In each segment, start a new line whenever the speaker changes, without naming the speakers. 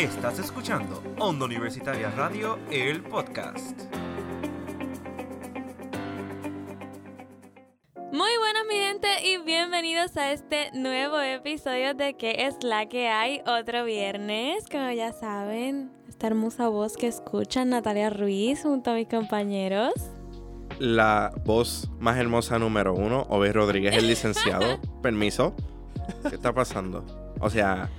Estás escuchando Onda Universitaria Radio, el podcast.
Muy buenas mi gente y bienvenidos a este nuevo episodio de ¿Qué es la que hay? Otro viernes, como ya saben, esta hermosa voz que escuchan Natalia Ruiz junto a mis compañeros.
La voz más hermosa número uno, Ove Rodríguez, el licenciado. Permiso. ¿Qué está pasando? O sea,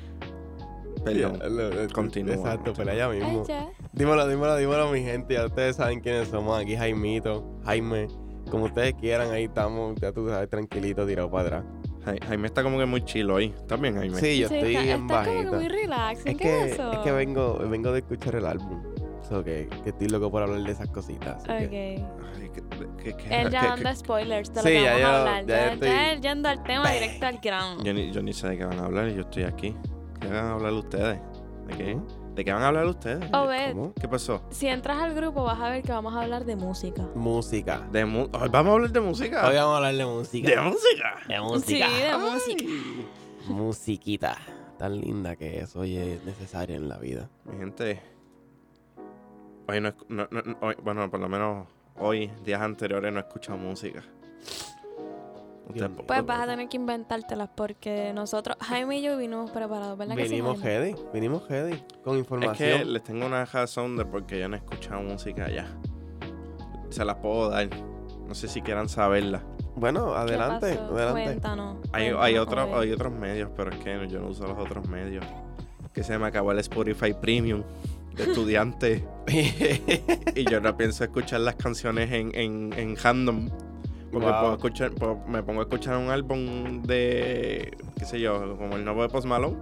perdón.
Ya, lo- lo-
Continúa.
Exacto, pero allá mismo.
Ya.
Dímelo, dímelo, dímelo, mi gente. Ya ustedes saben quiénes somos. Aquí Jaimito, Jaime. Como ustedes quieran, ahí estamos. Ya tú sabes, tranquilito, tirado para atrás.
Jai- Jaime está como que muy chilo hoy. ¿Estás bien, Jaime?
Sí, yo
Sí,
estoy
está,
bien
está como que muy relax.
Es
¿Qué
que,
es eso?
es que vengo, vengo de escuchar el álbum. So que, que estoy loco por hablar de esas cositas. así que-
Ok.
Ay, ¿qué- qué- qué-
Él ya anda spoilers de lo
Sí,
que
ya
vamos
yo-
a hablar.
ya
Ya,
estoy-
ya él yendo al tema directo al grano.
Yo ni, yo ni sé de qué van a hablar y yo estoy aquí. ¿Qué van a hablar ustedes? ¿De qué? ¿De qué van a hablar ustedes?
Obed,
¿Cómo?
¿Qué pasó?
si entras al grupo vas a ver que vamos a hablar de música.
Música.
De mu- Ay, Vamos a hablar de música.
Hoy vamos a hablar de música.
¿De música?
De
Sí,
música.
de música.
Musiquita. Tan linda que es. Oye, es necesaria en la vida.
Mi gente. Hoy no- no- no- hoy- bueno, por lo menos hoy, días anteriores, no he escuchado música.
Pues vas a tener que inventártelas porque nosotros, Jaime y yo vinimos preparados, ¿verdad que sí,
heady. Venimos heady. Con
Es
información.
que les tengo una razón de por qué yo no he escuchado música ya. Se las puedo dar. No sé si quieran saberla.
Bueno,
¿Qué
adelante,
pasó?
adelante.
Cuéntanos.
Hay otros medios, pero es que yo no uso los otros medios. Que se me acabó el Spotify Premium de estudiante. y yo no pienso escuchar las canciones en, en, en random. Porque
Wow.
puedo escuchar, puedo- me pongo a escuchar un álbum de, qué sé yo, como el nuevo de Post Malone.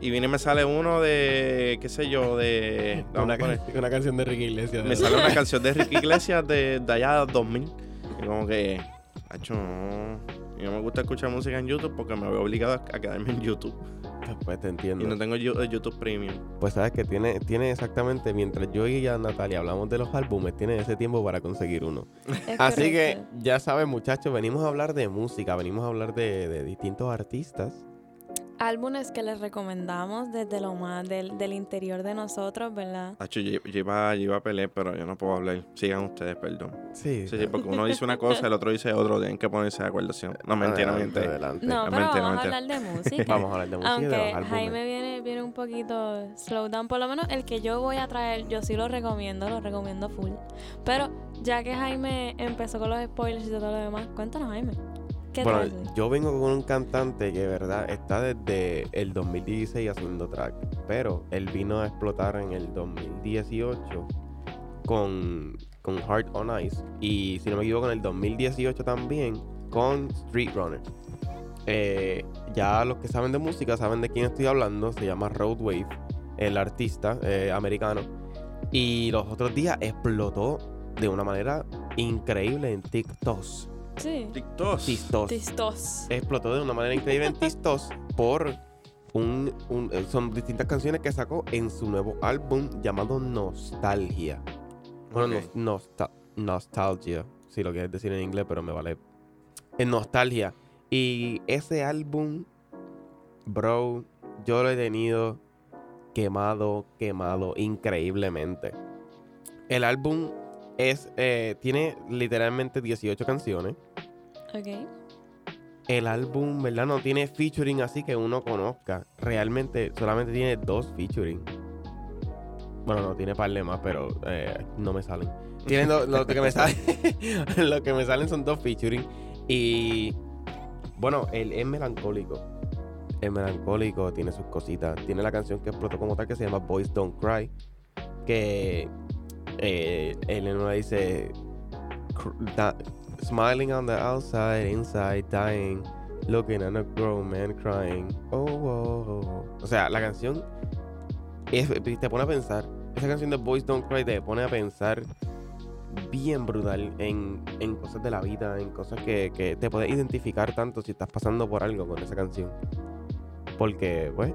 Y viene y me sale uno de, qué sé yo, de...
una,
poner-
una canción de Ricky Iglesias.
me sale una canción de Ricky Iglesias de, de allá 2000. Y como que, hacho, no. Y no me gusta escuchar música en YouTube porque me veo obligado a quedarme en YouTube.
Pues te
Y
entiendo.
no tengo eh, YouTube Premium.
Pues sabes que tiene, tiene exactamente, mientras yo y ya Natalia hablamos de los álbumes, tiene ese tiempo para conseguir uno.
Es
Así que ya saben muchachos, venimos a hablar de música, venimos a hablar de, de distintos artistas.
Álbumes que les recomendamos desde lo más del, del interior de nosotros, ¿verdad?
Hacho, yo, yo iba, yo iba a pelear, pero yo no puedo hablar. Sigan ustedes, perdón.
Sí.
Sí, sí, porque uno dice una cosa, el otro dice otro. Tienen que ponerse de acuerdo. ¿sí? No, mentira,
Adelante,
mentira.
adelante.
No, pero
mentira,
vamos a hablar de música.
Vamos a hablar de música de
Aunque
álbumes.
Jaime viene, viene un poquito slow down, por lo menos el que yo voy a traer, yo sí lo recomiendo, lo recomiendo full. Pero ya que Jaime empezó con los spoilers y todo lo demás, cuéntanos Jaime. ¿Qué
Bueno,
traes
yo vengo con un cantante que, verdad, está desde el 2016 haciendo track. Pero él vino a explotar en el 2018 con, con Heart on Ice. Y si no me equivoco, en el 2018 también con Street Runner. Eh, ya los que saben de música saben de quién estoy hablando. Se llama Road Wave, el artista eh, americano. Y los otros días explotó de una manera increíble en TikTok.
Sí.
TikTok.
TikTok
Tistos.
explotó de una manera increíble en TikTok por un, un- eh, son distintas canciones que sacó en su nuevo álbum llamado Nostalgia. Bueno, Nostalgia, si lo quieres decir en inglés, pero me vale. En Nostalgia. Y ese álbum, bro, yo lo he tenido quemado, quemado increíblemente. El álbum es, eh, tiene literalmente 18 canciones.
Ok.
El álbum, ¿verdad? No tiene featuring así que uno conozca. Realmente solamente tiene dos featuring. Bueno, no tiene par de más, pero eh, no me salen. Tienen do- lo, que me salen. lo que me salen son dos featuring. Y bueno, él es melancólico. Es melancólico, tiene sus cositas. Tiene la canción que explotó como tal que se llama Boys Don't Cry. Que eh, él una dice Smiling on the outside, inside dying. Looking at a grown man crying. Oh, oh, oh. O sea, la canción es- te pone a pensar. Esa canción de Boys Don't Cry te pone a pensar bien brutal en, en cosas de la vida, en cosas que, que te puedes identificar tanto si estás pasando por algo con esa canción. Porque, pues,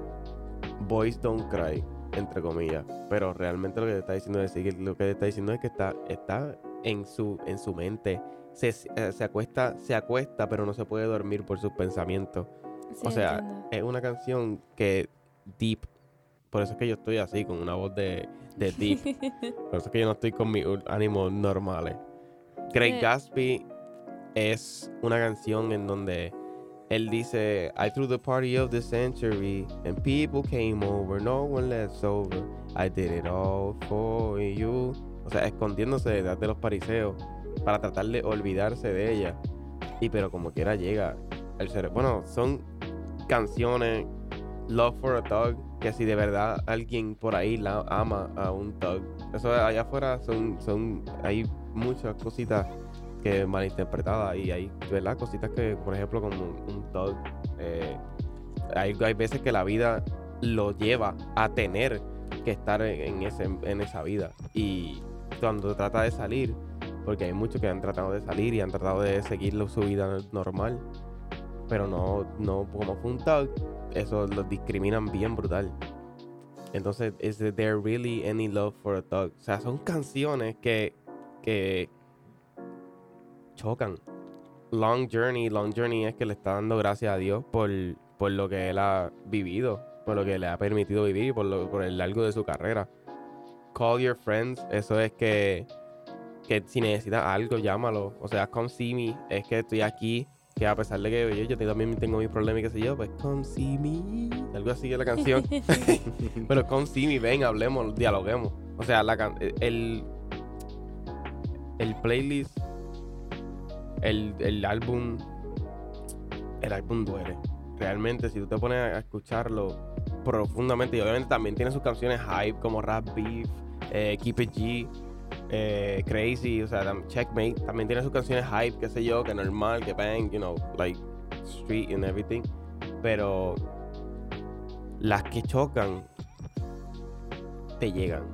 Boys Don't Cry, entre comillas. Pero realmente lo que te está diciendo es, lo que te está diciendo es que está, está en su, en su mente. Se, eh, se acuesta, se acuesta, pero no se puede dormir por sus pensamientos.
Sí,
o sea,
entiendo.
es una canción que deep por eso es que yo estoy así, con una voz de, de deep. por eso es que yo no estoy con mis ánimos normales. Craig
Eh.
Gatsby es una canción en donde él dice, I threw the party of the century and people came over, no one let over. I did it all for you. O sea, escondiéndose detrás de los pariseos para tratar de olvidarse de ella. Y pero como quiera llega el cerebro. Bueno, son canciones Love for a Thug que si de verdad alguien por ahí la ama a un thug. Eso allá afuera son, son hay muchas cositas que malinterpretadas y hay, ¿verdad? Cositas que, por ejemplo, como un thug, eh, hay, hay veces que la vida lo lleva a tener que estar en ese, en esa vida. Y cuando trata de salir, porque hay muchos que han tratado de salir y han tratado de seguir su vida normal, pero no, no como fue un thug, eso los discriminan bien brutal. Entonces, ¿is there really any love for a thug? O sea, son canciones que, que chocan. Long Journey, Long Journey es que le está dando gracias a Dios por, por lo que él ha vivido, por lo que le ha permitido vivir, por, lo, por el largo de su carrera. Call your friends, eso es que, que si necesitas algo, llámalo. O sea, come see me, es que estoy aquí, que a pesar de que yo, yo también tengo mis problemas y qué sé yo, pues come see me. Algo así es la canción. Pero come see me, ven, hablemos, dialoguemos. O sea, la can- el, el playlist, el, el álbum, el álbum duele. Realmente, si tú te pones a escucharlo profundamente, y obviamente también tiene sus canciones hype como Rap Beef, eh, Keep It G, eh, Crazy, o sea, Checkmate, también tiene sus canciones hype, qué sé yo, que normal, que bang, you know, like street and everything. Pero las que chocan te llegan.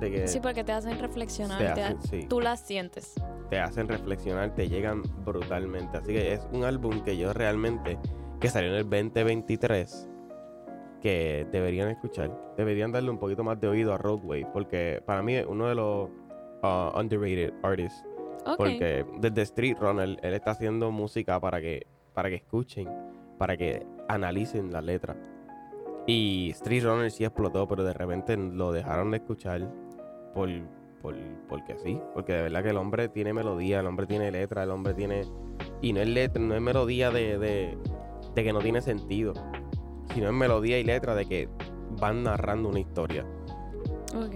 De que
Sí, porque te hacen reflexionar.
te
te
hacen,
ha-
sí,
Tú las sientes.
te hacen reflexionar, te llegan brutalmente. Así que es un álbum que yo realmente, que salió en el 2023, que deberían escuchar. Deberían darle un poquito más de oído a Roadway, porque para mí es uno de los uh, underrated artists. Porque desde Street Runner él está haciendo música para que, para que escuchen, para que analicen la letra. Y Street Runner sí explotó, pero de repente lo dejaron de escuchar por, por, porque sí. Porque de verdad que el hombre tiene melodía, el hombre tiene letra, el hombre tiene... Y no es letra, no es melodía de, de, de que no tiene sentido, sino es melodía y letra de que van narrando una historia.
Ok.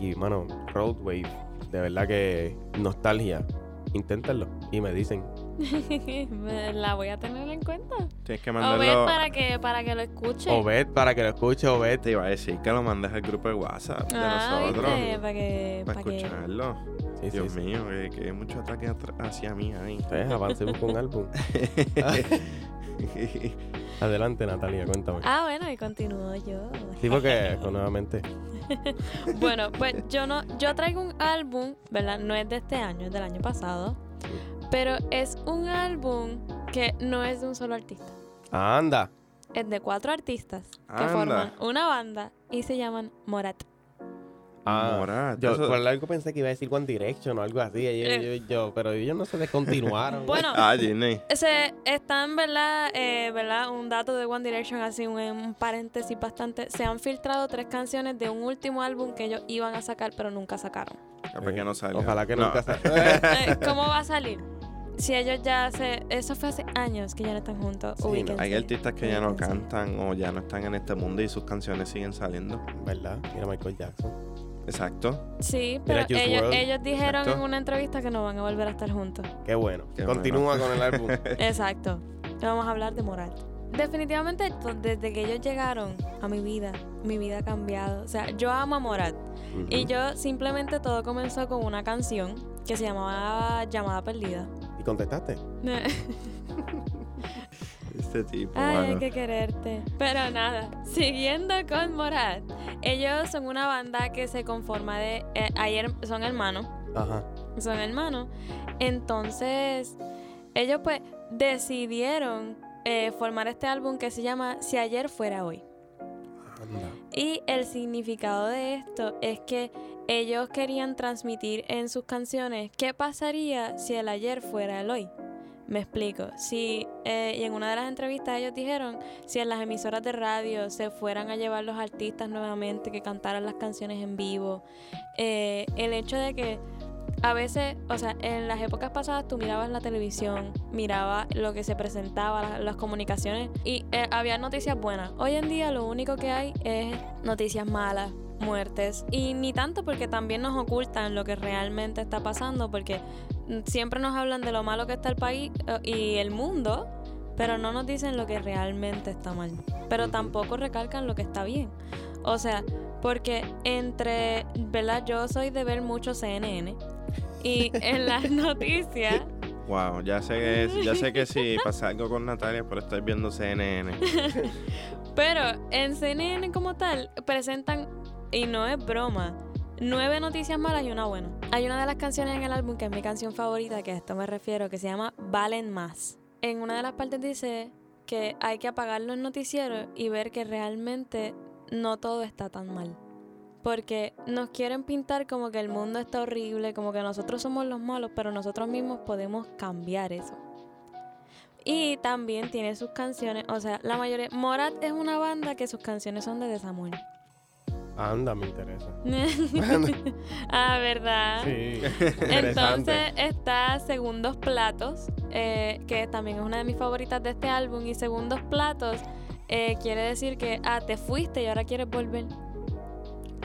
Y, mano, Roadwave, de verdad que nostalgia. Inténtenlo y me dicen.
La voy a tener en cuenta.
Tienes que mandarlo.
para que, para que lo escuche.
Obed para que lo escuche, Obed.
Te iba a decir que lo mandes al grupo de WhatsApp de
ah,
nosotros.
¿viste? Para que...
Para
Para que...
escucharlo.
Sí, sí,
Dios
sí.
mío, que, que hay mucho ataque hacia mí ahí.
Pues, avancemos con un álbum. Adelante, Natalia, cuéntame.
Ah, bueno, y continúo yo.
Sí, porque pues, nuevamente.
Bueno, pues yo no, yo traigo un álbum, ¿verdad? No es de este año, es del año pasado. Pero es un álbum que no es de un solo artista.
Anda.
Es de cuatro artistas que forman una banda y se llaman Morat.
Ah,
Morat,
Yo
eso-
por algo pensé que iba a decir One Direction o algo así. Yo,
Eh.
yo- yo- pero ellos no se descontinuaron.
Bueno,
Ah, Disney.
se están, ¿verdad? Eh, ¿verdad? Un dato de One Direction, así un, un paréntesis bastante. Se han filtrado tres canciones de un último álbum que ellos iban a sacar, pero nunca sacaron.
Que no salga.
Ojalá que
No.
nunca.
Eh, ¿Cómo va a salir? Si ellos ya se... Eso fue hace años que ya no están juntos.
Sí, no,
ubíquense.
Hay artistas que ya no cantan o ya no están en este mundo y sus canciones siguen saliendo.
¿Verdad? Mira Michael Jackson.
Exacto.
Sí, pero ellos, dijeron
Exacto.
en una entrevista que no van a volver a estar juntos.
Qué bueno.
Qué
Continúa con el álbum.
Exacto. Vamos a hablar de moral. Definitivamente, desde que ellos llegaron a mi vida, mi vida ha cambiado. O sea, yo amo a Morat. Y yo simplemente todo comenzó con una canción que se llamaba Llamada Perdida.
¿Y contestaste?
Este tipo,
Ay, hay que quererte. Pero nada, siguiendo con Morat. Ellos son una banda que se conforma de... eh, ayer son hermanos.
Ajá.
Son hermanos. Entonces, ellos pues decidieron eh, formar este álbum que se llama Si ayer fuera hoy.
Anda.
Y el significado de esto es que ellos querían transmitir en sus canciones qué pasaría si el ayer fuera el hoy. Me explico. Si, eh, y en una de las entrevistas ellos dijeron, si en las emisoras de radio se fueran a llevar los artistas nuevamente, que cantaran las canciones en vivo, eh, el hecho de que a veces, o sea, en las épocas pasadas tú mirabas la televisión, mirabas lo que se presentaba, la- las, comunicaciones y eh, había noticias buenas. Hoy en día lo único que hay es noticias malas, muertes y ni tanto porque también nos ocultan lo que realmente está pasando porque siempre nos hablan de lo malo que está el país eh, y el mundo, pero no nos dicen lo que realmente está mal. Pero tampoco recalcan lo que está bien. O sea, porque entre, ¿verdad? Yo soy de ver mucho CNN y en las noticias,
Wow, ya sé que, ya sé que si pasa algo con Natalia por estar viendo CNN.
pero en CNN como tal presentan, y no es broma, nueve noticias malas y una buena. Hay una de las canciones en el álbum que es mi canción favorita, que a esto me refiero, que se llama Valen Más. En una de las partes dice que hay que apagar los noticieros y ver que realmente no todo está tan mal. Porque nos quieren pintar como que el mundo está horrible, como que nosotros somos los malos, pero nosotros mismos podemos cambiar eso. Y también tiene sus canciones, o sea, la mayoría... Morat es una banda que sus canciones son de desamor.
Anda, me interesa.
ah, ¿verdad?
Sí.
Entonces está Segundos Platos, eh, que también es una de mis favoritas de este álbum. Y Segundos Platos eh, quiere decir que, ah, te fuiste y ahora quieres volver.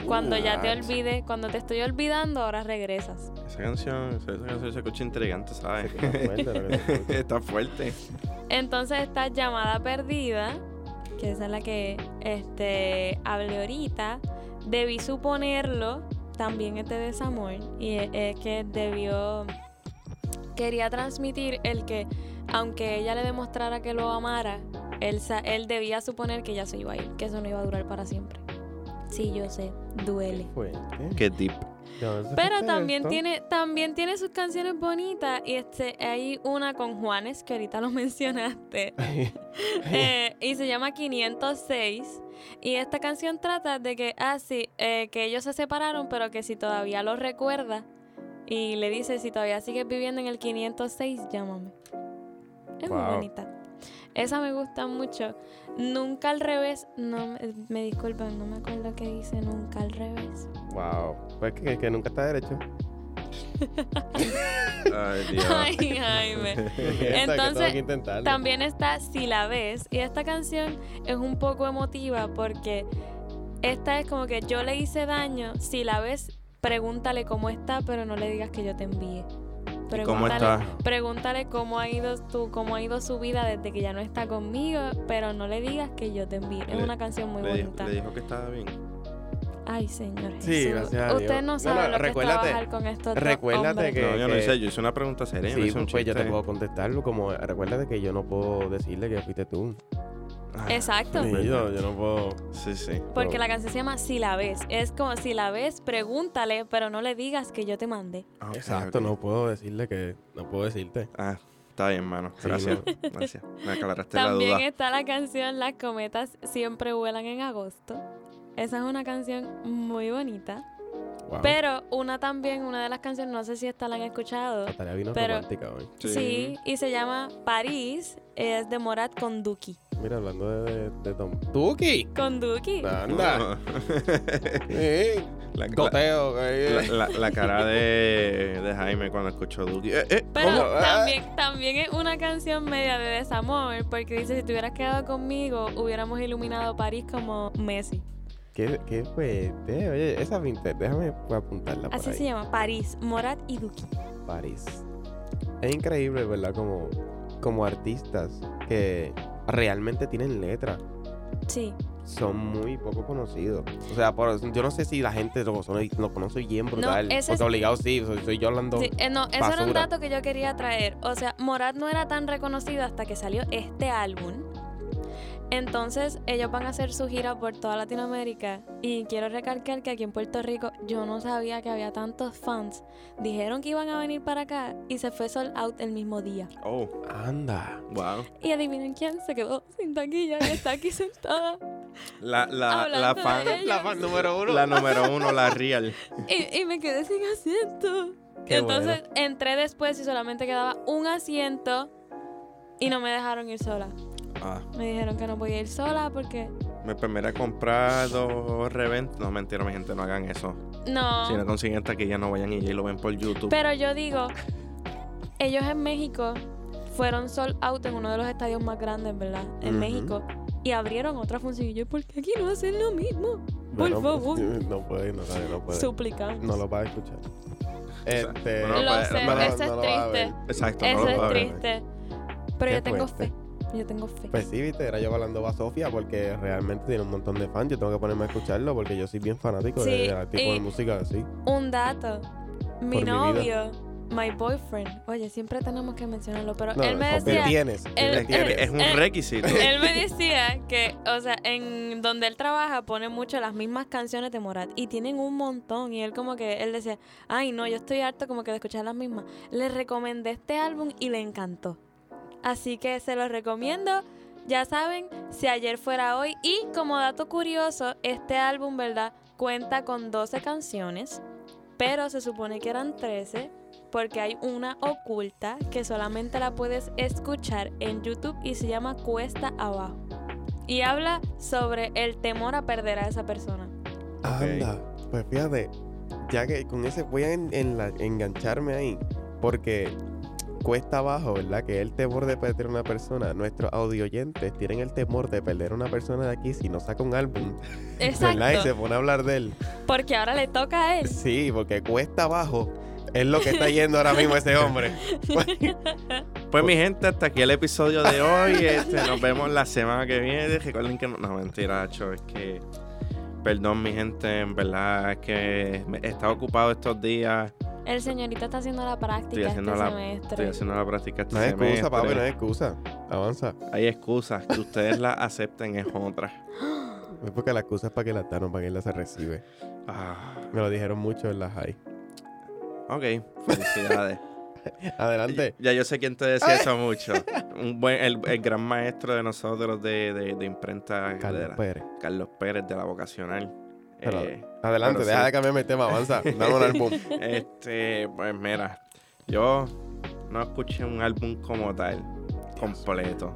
Cuando ya te
What?
olvide, cuando te estoy olvidando, ahora regresas.
Esa canción, esa canción se escucha intrigante, ¿sabes?
Está fuerte.
Está.
Entonces está Llamada Perdida, que esa es la que este, hablé ahorita. Debí suponerlo, también es de desamor. Y es, es que debió. Quería transmitir el que, aunque ella le demostrara que lo amara, él, sa- él debía suponer que ya se iba a ir, que eso no iba a durar para siempre. Sí, yo sé, duele.
Qué deep.
¿De dónde se
Pero también
esto?
tiene, también tiene sus canciones bonitas. Y este, hay una con Juanes, que ahorita lo mencionaste. Eh, y se llama 506. Y esta canción trata de que, ah, sí, eh, que ellos se separaron, pero que si todavía lo recuerda. Y le dice, si todavía sigues viviendo en el 506, llámame. Es muy bonita. Esa me gusta mucho. Nunca al revés. No, me- me disculpan, no me acuerdo qué dice nunca al revés.
Wow. Pues que, que nunca está derecho.
Ay, Dios.
Ay, Jaime. Entonces. También está Si la ves. Y esta canción es un poco emotiva porque esta es como que yo le hice daño. Si la ves, pregúntale cómo está, pero no le digas que yo te envíe.
¿Cómo está?
Pregúntale cómo ha ido tu, cómo ha ido su vida desde que ya no está conmigo, pero no le digas que yo te envíe. Es una canción muy
Le dijo,
bonita.
le dijo que estaba bien.
Ay, señor.
Sí, gracias a Dios.
Usted no sabe
no,
lo que es
recuérdate-
trabajar con estos
recuérdate que-
no, yo no hice, yo hice una pregunta seria. no
Sí,
hice un
pues, pues yo te
chiste.
puedo contestarlo. Como recuérdate que yo no puedo decirle que fuiste tú.
Exacto.
Sí, yo, yo no puedo.
Sí, sí.
Porque la canción se llama Si la ves. Es como si la ves, pregúntale, pero no le digas que yo te mandé.
Ah, ok,
Exacto, no puedo decirle que. No puedo decirte.
Ah, está bien, mano.
Sí,
Gracias. Gracias. Me aclaraste la
También
duda.
está la canción Las cometas siempre vuelan en agosto. Esa es una canción muy bonita.
Wow.
Pero una también, una de las canciones, no sé si esta la han escuchado.
Natalia vino
pero-
romántica hoy.
Sí. y se llama París. Es de Morat con Duki.
Mira, hablando de, de, de Tom. ¡Tuki!
Con Duki.
Anda. Sí.
La, la,
Goteo. ahí.
la- la- la cara de, de Jaime cuando escuchó Duki. Eh, eh,
Pero
¿Cómo?
También, también es una canción media de desamor, porque dice, si te hubieras quedado conmigo, hubiéramos iluminado París como Messi.
¿Qué, ¿Qué fuerte? Oye, esa vintage, déjame apuntarla por
Así
ahí.
se llama, París, Morat y Duki.
París. Es increíble, ¿verdad? Como, como artistas que realmente tienen letra.
Sí.
Son muy poco conocidos. O sea, por- yo no sé si la gente lo, conoce bien brutal.
ese
porque obligado sí, soy, soy yo hablando.
Sí, eh, no, eso era un dato que yo quería traer. O sea, Morat no era tan reconocido hasta que salió este álbum. Entonces, ellos van a hacer su gira por toda Latinoamérica. Y quiero recalcar que aquí en Puerto Rico yo no sabía que había tantos fans. Dijeron que iban a venir para acá y se fue sold out el mismo día.
Oh,
Anda.
wow.
Y adivinen quién se quedó sin taquilla y está aquí sentada.
La, la, la fan.
La fan número uno.
La número uno, la real.
Y, y me quedé sin asiento.
Qué
Entonces
bueno.
entré después y solamente quedaba un asiento y no me dejaron ir sola.
Ah,
Me dijeron que no podía ir sola porque
me primera comprar dos revent. No, mentira, mi gente, no hagan eso.
no.
Si no consiguen taquilla, no vayan y ya lo ven por YouTube.
Pero yo digo, ellos en México fueron sold out en uno de los estadios más grandes, ¿verdad? En. México. Y abrieron otra función. Y yo, ¿por qué aquí no hacen lo mismo? Por
Bueno,
favor.
No puede, no, sabe, no puede.
Suplicamos.
No lo va a escuchar. Este,
bueno,
Lo
puede-
sé,
no, no,
eso
no
es triste.
Exacto,
Eso
no lo
es triste. Pero
Qué
yo tengo fe. Yo tengo fe.
Pues sí, viste, era yo hablando a Sofía porque realmente tiene un montón de fans. Yo tengo que ponerme a escucharlo porque yo soy bien fanático
Sí,
de, de tipo
y-
de música así.
Un dato. Mi novio, my boyfriend. Oye, siempre tenemos que mencionarlo, pero
No,
él me decía.
tienes.
él-
que es un
él-
requisito.
Él me decía que, o sea, en donde él trabaja pone mucho las mismas canciones de Morat y tienen un montón. Y él como que, él decía, ay no, yo estoy harto como que de escuchar las mismas. Le recomendé este álbum y le encantó. Así que se los recomiendo. Ya saben, si ayer fuera hoy. Y como dato curioso, este álbum, ¿verdad? Cuenta con 12 canciones, pero se supone que eran 13 porque hay una oculta que solamente la puedes escuchar en YouTube y se llama Cuesta Abajo. Y habla sobre el temor a perder a esa persona.
Anda, pues fíjate, ya que con ese voy a en- en la- engancharme ahí, porque cuesta abajo, ¿verdad? Que el temor de perder a una persona. Nuestros audio oyentes tienen el temor de perder a una persona de aquí si no saca un álbum, ¿verdad? Y se
Exacto.
pone a hablar de él.
Porque ahora le toca a él.
Sí, porque cuesta abajo es lo que está yendo ahora mismo ese hombre.
Pues mi gente, hasta aquí el episodio de hoy. Este, nos vemos la semana que viene. Recuerden que no, no mentira, Cho, es que perdón mi gente, en verdad es que he estado ocupado estos días.
El señorito está haciendo la práctica
Estoy haciendo
este
la,
semestre.
estoy haciendo la práctica este
No hay excusa,
semestre.
papi, no hay excusa. Avanza.
Hay excusas que ustedes las acepten es otra.
Es porque la excusa es para que la no para que la se recibe.
Ah,
Me lo dijeron mucho en la high.
ok, felicidades.
Adelante.
Ya yo sé quién te decía eso mucho. Un buen, el, el gran maestro de nosotros de, de, de imprenta, de
Carlos
la-
Pérez.
Carlos Pérez de la vocacional.
Pero-
Eh,
Adelante,
Pero
deja
sí.
de cambiarme el tema, avanza. Dame un álbum.
Este, pues mira, yo no escuché un álbum como tal, completo.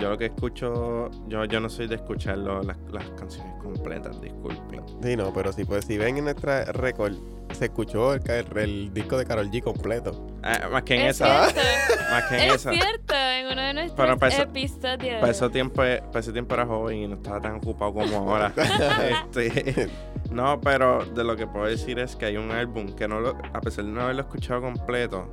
Yo lo que escucho, yo, yo no soy de escuchar lo- las, las canciones completas, disculpen.
Sí, no, pero si, pues, si ven en nuestra récord, se escuchó el, disco de Carol G completo.
Ah, más que en
Es
esa,
cierto,
más que en
es
esa.
cierto, en uno de nuestros
Pero para eso-
episodios.
Para ese tiempo, para ese tiempo era joven y no estaba tan ocupado como ahora. este, no, pero de lo que puedo decir es que hay un álbum que no lo, a pesar de no haberlo escuchado completo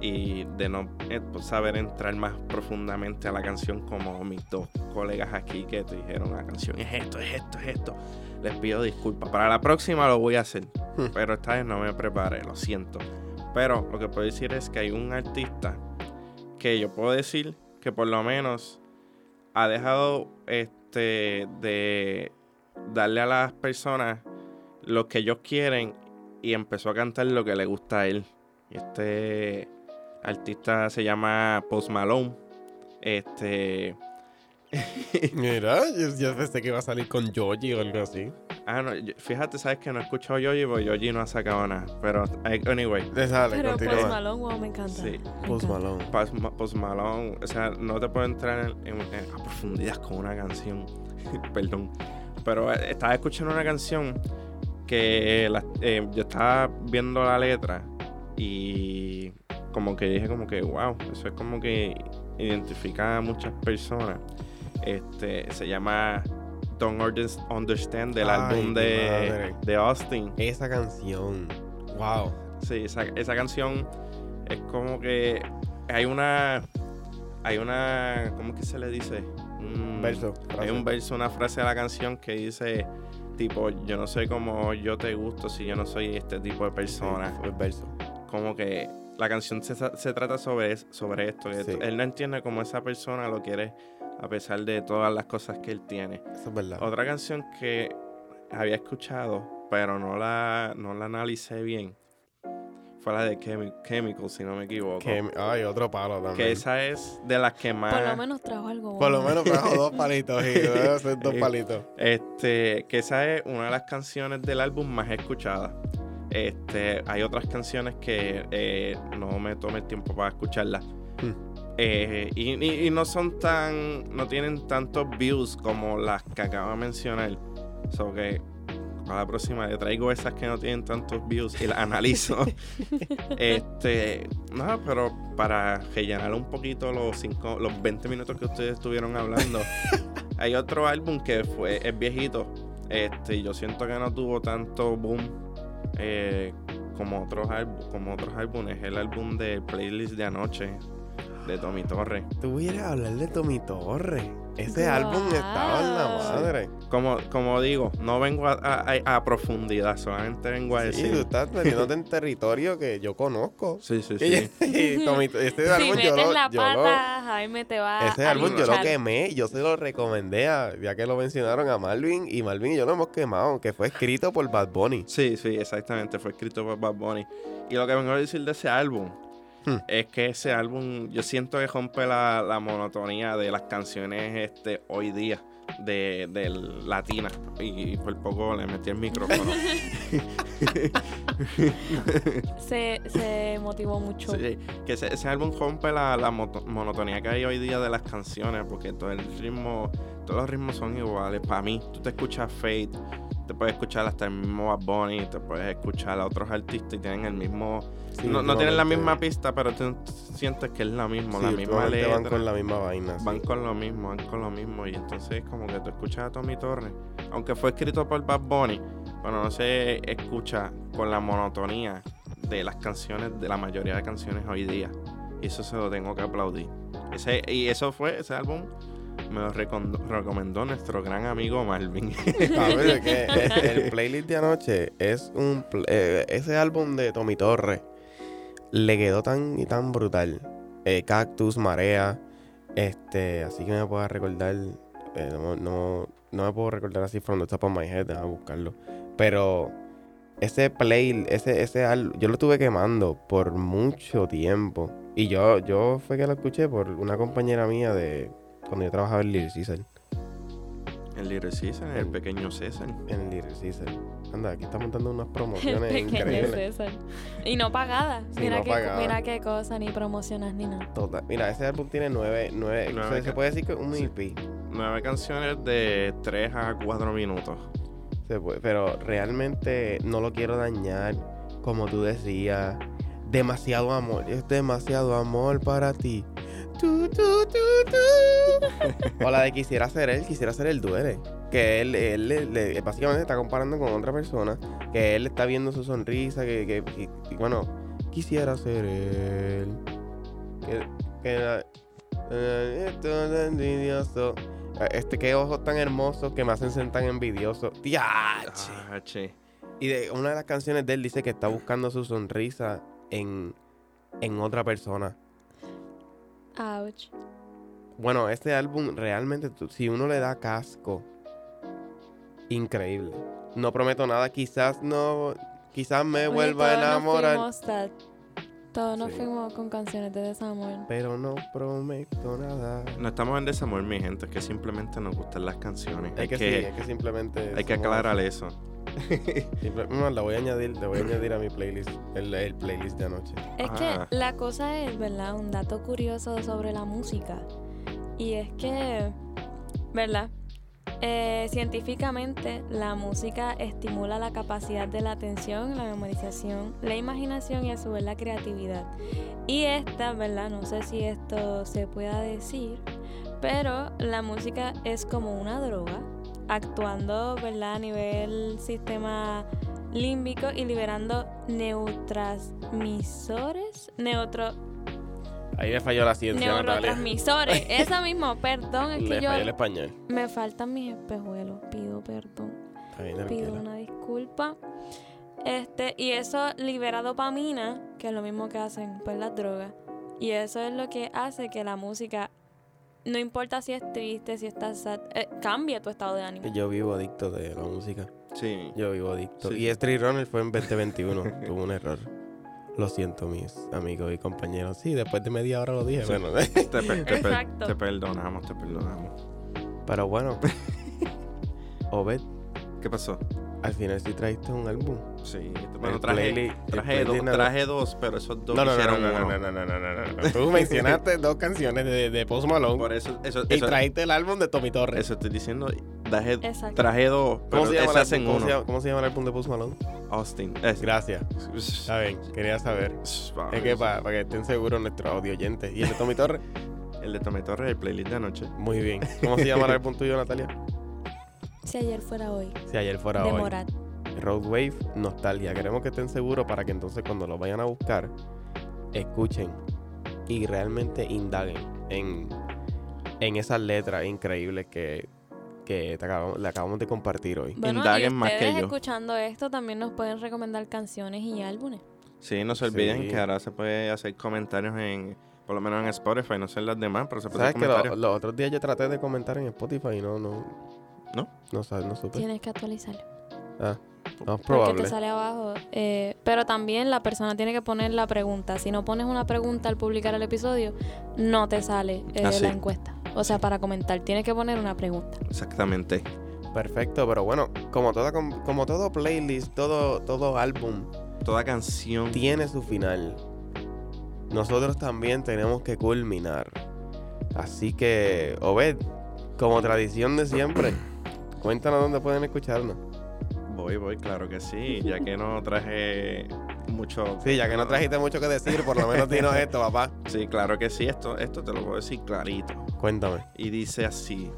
y de no eh, pues, saber entrar más profundamente a la canción como mis dos colegas aquí que te dijeron la canción es esto, es esto, es esto. Les pido disculpas. Para la próxima lo voy a hacer, pero esta vez no me preparé, lo siento. Pero lo que puedo decir es que hay un artista que yo puedo decir que por lo menos ha dejado este de darle a las personas lo que ellos quieren y empezó a cantar lo que le gusta a él. Y Este artista se llama Post Malone. Este.
Mira, yo, yo pensé que iba a salir con Joji o algo así.
Ah, no, fíjate, sabes que no he escuchado Yoji porque Yoji no ha sacado nada. Pero, anyway,
Dale,
Pero Post
continúa.
Malone, wow, me encanta.
Sí.
me
Post. Malone.
Post, Ma- Post Malone, o sea, no te puedo entrar en, en- en- a profundidad con una canción. Perdón. Pero eh, estaba escuchando una canción que la- eh, yo estaba viendo la letra y como que dije como que, wow, eso es como que identifica a muchas personas. Este, se llama Don't Unders- Understand del
Ay,
álbum de, de Austin.
Esa canción. Wow.
Sí, esa, esa canción es como que hay una. Hay una. ¿Cómo que se le dice? Un
Verso.
Hay un verso, una frase de la canción que dice: Tipo, yo no sé cómo yo te gusto si yo no soy este tipo de persona.
Sí, el verso.
Como que la canción se, se trata sobre, es- sobre esto. que
Sí.
Él no entiende cómo esa persona lo quiere a pesar de todas las cosas que él tiene.
Eso es verdad.
Otra canción que había escuchado, pero no la, no la analicé bien, fue la de Chemi- Chemical, si no me equivoco.
Que, ay, otro palo también.
que esa es de las que más...
Por lo menos trajo algo
Por lo menos trajo dos palitos y dos palitos.
Este, que esa es una de las canciones del álbum más escuchadas. Este, hay otras canciones que eh, no me tomé el tiempo para escucharlas. Eh, y, y- y no son tan. No tienen tantos views como las que acabo de mencionar. So que para la próxima le traigo esas que no tienen tantos views y las analizo. este. No, pero para rellenar un poquito los, cinco, los 20 minutos que ustedes estuvieron hablando. hay otro álbum que fue, es viejito. Este, y yo siento que no tuvo tanto boom eh, como otros como otros álbumes. El álbum de playlist de anoche de Tommy Torres.
Tú vienes a hablar de Tommy Torres. Ese álbum estaba en la madre.
Como, como digo, no vengo a, a- a profundidad, solamente vengo a
Sí,
decir.
tú estás metiéndote en territorio que yo conozco.
Sí, sí, sí.
y Tommy, este
Si
álbum yo
metes
lo,
la
yo lo-
pata, Jaime te va
ese
a
álbum yo lo quemé, yo se lo recomendé a, ya que lo mencionaron a Malvin y Malvin y yo lo hemos quemado, que fue escrito por Bad Bunny.
Sí, sí, exactamente. Fue escrito por Bad Bunny. Y lo que vengo a decir de ese álbum
Hmm.
es que ese álbum, yo siento que rompe la, la monotonía de las canciones este hoy día de, de latina. Y, por poco le metí el micrófono.
Se, se motivó mucho.
Sí, que ese, ese álbum rompe la, la moto- monotonía que hay hoy día de las canciones, porque todo el ritmo, todos los ritmos son iguales. Para mí, tú te escuchas Fate, te puedes escuchar hasta el mismo Bad Bunny, te puedes escuchar a otros artistas y tienen el mismo...
Sí,
no, no tienen la misma pista, pero tú sientes que es la misma,
sí,
la misma letra.
van con la misma vaina. sí.
Van con lo mismo, van con lo mismo. Y entonces como que tú escuchas a Tommy Torres, aunque fue escrito por Bad Bunny, pero no se escucha con la monotonía de las canciones, de la mayoría de canciones hoy día. Y eso se lo tengo que aplaudir. Ese, y eso fue, ese álbum me lo recomendó nuestro gran amigo Marvin.
¿Sabes? que el playlist de anoche es un... eh, ese álbum de Tommy Torres le quedó tan y tan brutal. Eh, Cactus, Marea, este, así que me puedo recordar... eh, no, no, no me puedo recordar así from the top of my head, déjame buscarlo. Pero ese play, ese, ese al- yo lo estuve quemando por mucho tiempo. Y yo, yo fue que lo escuché por una compañera mía de cuando yo trabajaba en Little Caesar.
el Little Caesar, el pequeño César.
En el Little Caesar. Anda, aquí estamos dando unas promociones
Pequeño
increíbles.
César. Y no pagada.
Sí,
mira,
no
qué,
pagada.
mira qué cosa, ni promocionas ni nada.
Total. Mira, ese álbum tiene nueve, nueve,
Nueve
o sea, se puede decir que un
sí.
EP.
Nueve canciones de 3 a 4 minutos.
Se puede- pero realmente no lo quiero dañar, como tú decías. Demasiado amor, es demasiado amor para ti. Tu, tu, tu, tu. o la de quisiera ser él, quisiera ser él duele. Que él, él, básicamente está comparando con otra persona. Que él está viendo su sonrisa. Que, que- y- y bueno, quisiera ser él. Que, que eh, envidioso. Eh, Este, qué ojos tan hermosos que me hacen ser tan envidioso. ¡Tiache!
Che.
Y de una de las canciones de él dice que está buscando su sonrisa en, en otra persona.
Ouch.
Bueno, este álbum realmente, si uno le da casco, increíble. No prometo nada, quizás no, quizás me
Oye,
vuelva a
todos nos
enamorar,
fuimos sad. Todos nos
Sí.
fuimos con canciones de desamor.
pero no prometo nada.
No estamos en desamor, mi gente, es que simplemente nos gustan las canciones.
Es que, sí, es que simplemente...
hay que aclarar eso.
No, la voy a añadir, le voy a añadir a mi playlist, el, el playlist de anoche.
Es
Ah.
que la cosa es, ¿verdad? Un dato curioso sobre la música. Y es que, ¿verdad? Eh, científicamente, la música estimula la capacidad de la atención, la memorización, la imaginación y a su vez la creatividad. Y esta, ¿verdad? No sé si esto se pueda decir, pero la música es como una droga, actuando, ¿verdad? A nivel sistema límbico y liberando neurotransmisores, neutro,
Ahí le falló la ciencia,
neurotransmisores. Eso mismo, perdón, es
Le
que yo
el español.
me faltan mis espejuelos, pido perdón,
Está bien,
pido una disculpa. Este, y eso libera dopamina, que es lo mismo que hacen pues las drogas. Y eso es lo que hace que la música, no importa si es triste, si estás sad, eh, cambie tu estado de ánimo.
Yo vivo adicto de la música.
Sí.
Yo vivo adicto.
Sí.
Y Street Runner fue en 2021. Tuvo un error. Lo siento, mis amigos y compañeros. Sí, después de media hora lo dije.
Sí.
Bueno,
Te,
Exacto.
te perdonamos, te perdonamos.
pero bueno. Obed,
¿Qué pasó?
al final sí trajiste un álbum.
Sí,
El
bueno, traje,
playlist-
traje, dos, traje dos, pero esos dos
No, no, no, no,
hicieron
no, no,
uno.
no, no, no, no, no, no. Tú mencionaste dos canciones de, de Post Malone
Por eso, eso,
y
eso,
trajiste el álbum de Tommy Torres.
eso estoy diciendo. Traje, traje dos, pero
¿Cómo se, llama
hacen uno.
llama, cómo se llama el álbum de Post Malone?
Austin. Es,
Gracias. Está bien, quería saber. Es que para que estén seguros nuestros audio oyentes. ¿Y el de Tommy Torres?
El de Tommy Torres, el playlist de anoche.
Muy bien. ¿Cómo se llama el álbum tuyo, Natalia?
Si ayer fuera hoy.
Si ayer fuera
de
hoy.
Morat.
Road Wave Nostalgia. Queremos que estén seguros para que entonces cuando lo vayan a buscar, escuchen y realmente indaguen en, en esas letras increíbles que, que te acabamos, le acabamos de compartir hoy.
Bueno, y
Indaguen más que yo.
escuchando esto también nos pueden recomendar canciones y álbumes.
Sí, no se olviden
Sí.
que ahora se puede hacer comentarios en, por lo menos en Spotify, no sé en las demás, pero se puede
¿Sabes
hacer
que lo-
comentarios.
los otros días yo traté de comentar en Spotify y no, no.
¿No?
No, sab- no supe.
Tienes que actualizarlo.
Ah, no, es
Porque
probable.
te sale abajo. eh, pero también la persona tiene que poner la pregunta. Si no pones una pregunta al publicar el episodio, no te sale eh,
Ah, sí.
la encuesta. O sea, para comentar, tienes que poner una pregunta.
Exactamente.
Perfecto, pero bueno, como, toda, com- como todo playlist, todo, todo álbum
Toda canción.
tiene su final. Nosotros también tenemos que culminar. Así que, Obed, como tradición de siempre, cuéntanos dónde pueden escucharnos.
Voy, voy, claro que sí, ya que no traje mucho.
Sí, ya que no trajiste mucho que decir, por lo menos dinos esto, papá.
Sí, claro que sí, esto, esto te lo puedo decir clarito.
Cuéntame.
Y dice así.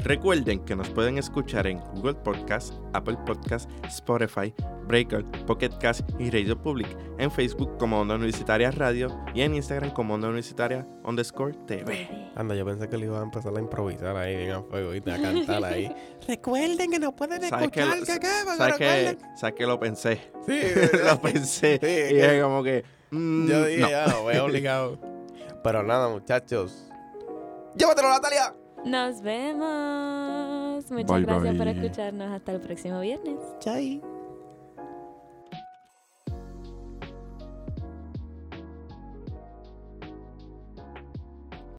Recuerden que nos pueden escuchar en Google Podcast, Apple Podcast, Spotify, Breaker, Pocket Cast y Radio Public. En Facebook como Onda Universitaria Radio y en Instagram como Onda Universitaria underscore TV.
Anda, yo pensé que le iba a empezar a improvisar ahí bien a fuego y a cantar ahí. recuerden que no pueden
¿Sabes que,
escuchar, que qué, porque
¿sabes que, ¿Sabes que lo pensé?
Sí,
lo pensé.
Sí,
y
que-
es como que. mm,
Yo dije,
no.
ya, voy obligado. Pero nada, muchachos. ¡Llévatelo, Natalia!
Nos vemos. Muchas
Bye,
gracias por escucharnos. Hasta el próximo viernes.
Chai.